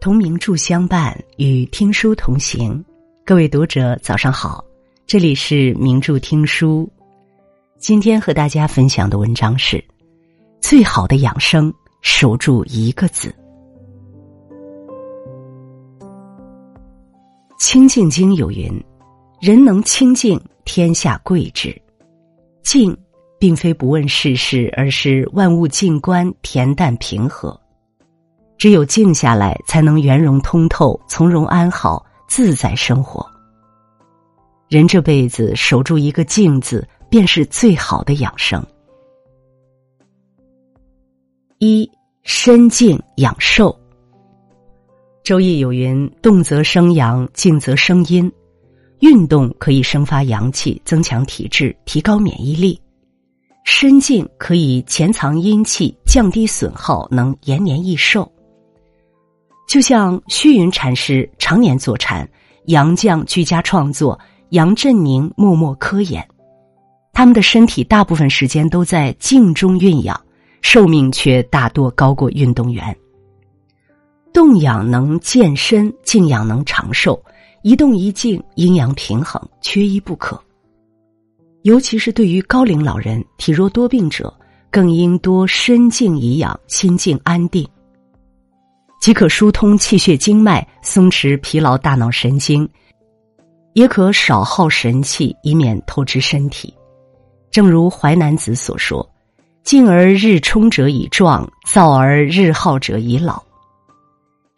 同名著相伴，与听书同行。各位读者，早上好！这里是名著听书。今天和大家分享的文章是：最好的养生，守住一个字。清净经有云：“人能清净，天下贵之。”静，并非不问世事，而是万物静观，恬淡平和。只有静下来，才能圆融通透、从容安好、自在生活。人这辈子守住一个“静”字，便是最好的养生。一身静养寿。周易有云：“动则生阳，静则生阴。”运动可以生发阳气，增强体质，提高免疫力；身静可以潜藏阴气，降低损耗，能延年益寿。就像虚云禅师常年坐禅，杨绛居家创作，杨振宁默默科研，他们的身体大部分时间都在静中蕴养，寿命却大多高过运动员。动养能健身，静养能长寿，一动一静，阴阳平衡，缺一不可。尤其是对于高龄老人、体弱多病者，更应多身静颐养，心静安定。即可疏通气血经脉，松弛疲劳大脑神经，也可少耗神气，以免透支身体。正如《淮南子》所说：“静而日充者以壮，躁而日耗者以老。”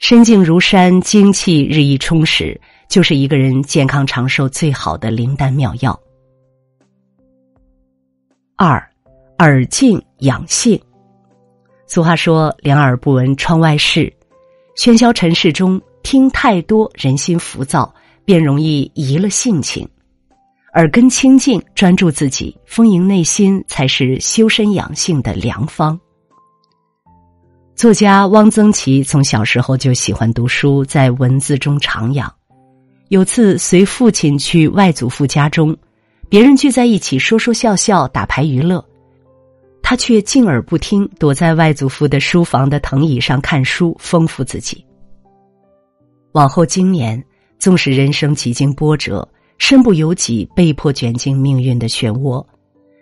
身静如山，精气日益充实，就是一个人健康长寿最好的灵丹妙药。二，耳静养性。俗话说：“两耳不闻窗外事。”喧嚣尘世中，听太多，人心浮躁，便容易移了性情。耳根清净，专注自己，丰盈内心，才是修身养性的良方。作家汪曾祺从小时候就喜欢读书，在文字中徜徉。有次随父亲去外祖父家中，别人聚在一起说说笑笑，打牌娱乐。他却静而不听，躲在外祖父的书房的藤椅上看书，丰富自己。往后经年，纵使人生几经波折，身不由己，被迫卷进命运的漩涡，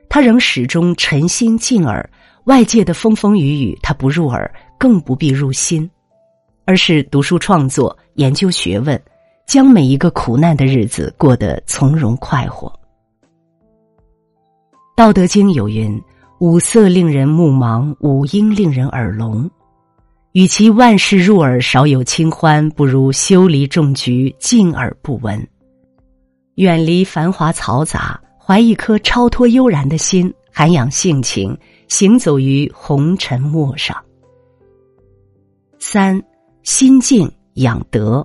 他仍始终沉心静耳。外界的风风雨雨，他不入耳，更不必入心，而是读书创作、研究学问，将每一个苦难的日子过得从容快活。道德经有云。五色令人目盲，五音令人耳聋。与其万事入耳，少有清欢，不如修篱种菊，静而不闻。远离繁华嘈杂，怀一颗超脱悠然的心，涵养性情，行走于红尘陌上。三心静养德。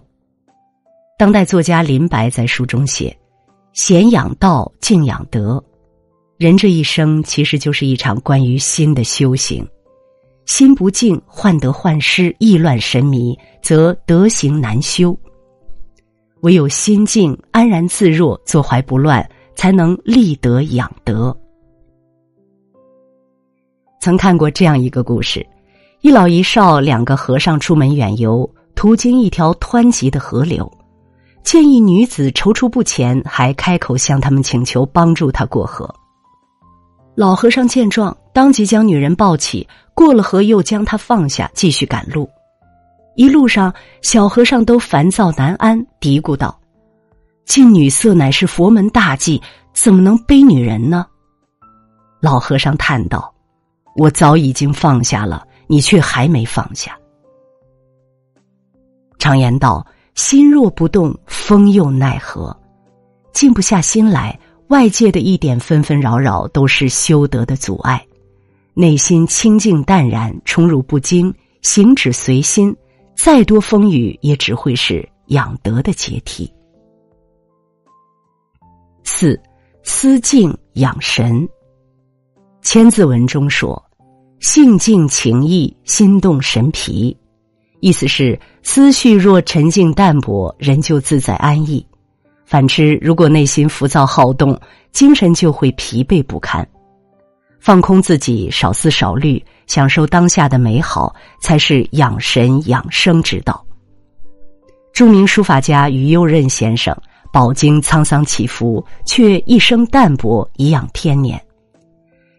当代作家林白在书中写：“闲养道，静养德。”人这一生其实就是一场关于心的修行，心不静，患得患失，意乱神迷，则德行难修。唯有心静，安然自若，坐怀不乱，才能立德养德。曾看过这样一个故事：一老一少两个和尚出门远游，途经一条湍急的河流，见一女子踌躇不前，还开口向他们请求帮助他过河。老和尚见状，当即将女人抱起，过了河，又将她放下，继续赶路。一路上，小和尚都烦躁难安，嘀咕道：“近女色乃是佛门大忌，怎么能背女人呢？”老和尚叹道：“我早已经放下了，你却还没放下。”常言道：“心若不动，风又奈何？”静不下心来。外界的一点纷纷扰扰都是修德的阻碍，内心清净淡然，宠辱不惊，行止随心，再多风雨也只会是养德的阶梯。四思静养神。千字文中说：“性静情逸，心动神疲。”意思是思绪若沉静淡泊，人就自在安逸。反之，如果内心浮躁好动，精神就会疲惫不堪。放空自己，少思少虑，享受当下的美好，才是养神养生之道。著名书法家于右任先生饱经沧桑起伏，却一生淡泊，颐养天年。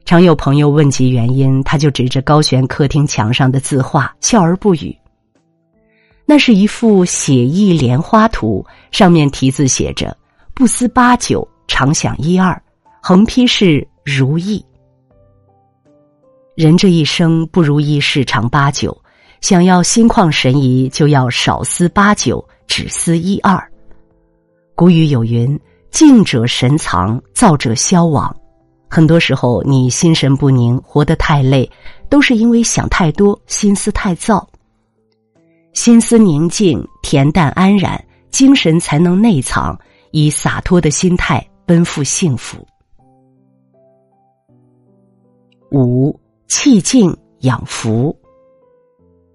常有朋友问及原因，他就指着高悬客厅墙上的字画，笑而不语。那是一幅写意莲花图，上面题字写着“不思八九，常想一二”，横批是“如意”。人这一生不如意事常八九，想要心旷神怡，就要少思八九，只思一二。古语有云：“静者神藏，躁者消亡。”很多时候，你心神不宁，活得太累，都是因为想太多，心思太躁。心思宁静、恬淡安然，精神才能内藏，以洒脱的心态奔赴幸福。五气静养福。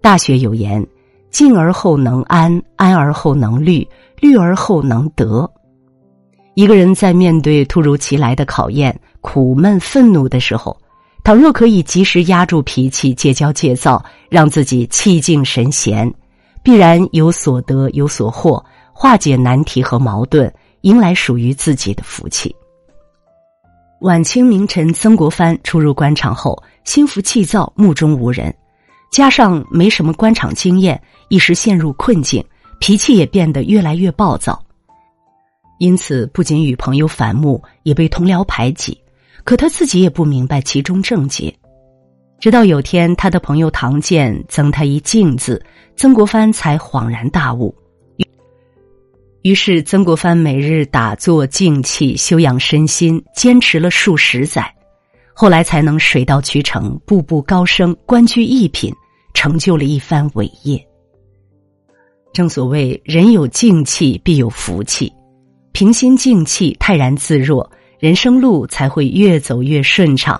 大学有言：“静而后能安，安而后能虑，虑而后能得。”一个人在面对突如其来的考验、苦闷、愤怒的时候，倘若可以及时压住脾气，戒骄戒躁，让自己气静神闲，必然有所得、有所获，化解难题和矛盾，迎来属于自己的福气。晚清名臣曾国藩初入官场后，心浮气躁、目中无人，加上没什么官场经验，一时陷入困境，脾气也变得越来越暴躁。因此，不仅与朋友反目，也被同僚排挤。可他自己也不明白其中症结。直到有天，他的朋友唐建赠他一“镜子，曾国藩才恍然大悟。于是，曾国藩每日打坐静气，修养身心，坚持了数十载，后来才能水到渠成，步步高升，官居一品，成就了一番伟业。正所谓，人有静气，必有福气。平心静气、泰然自若，人生路才会越走越顺畅，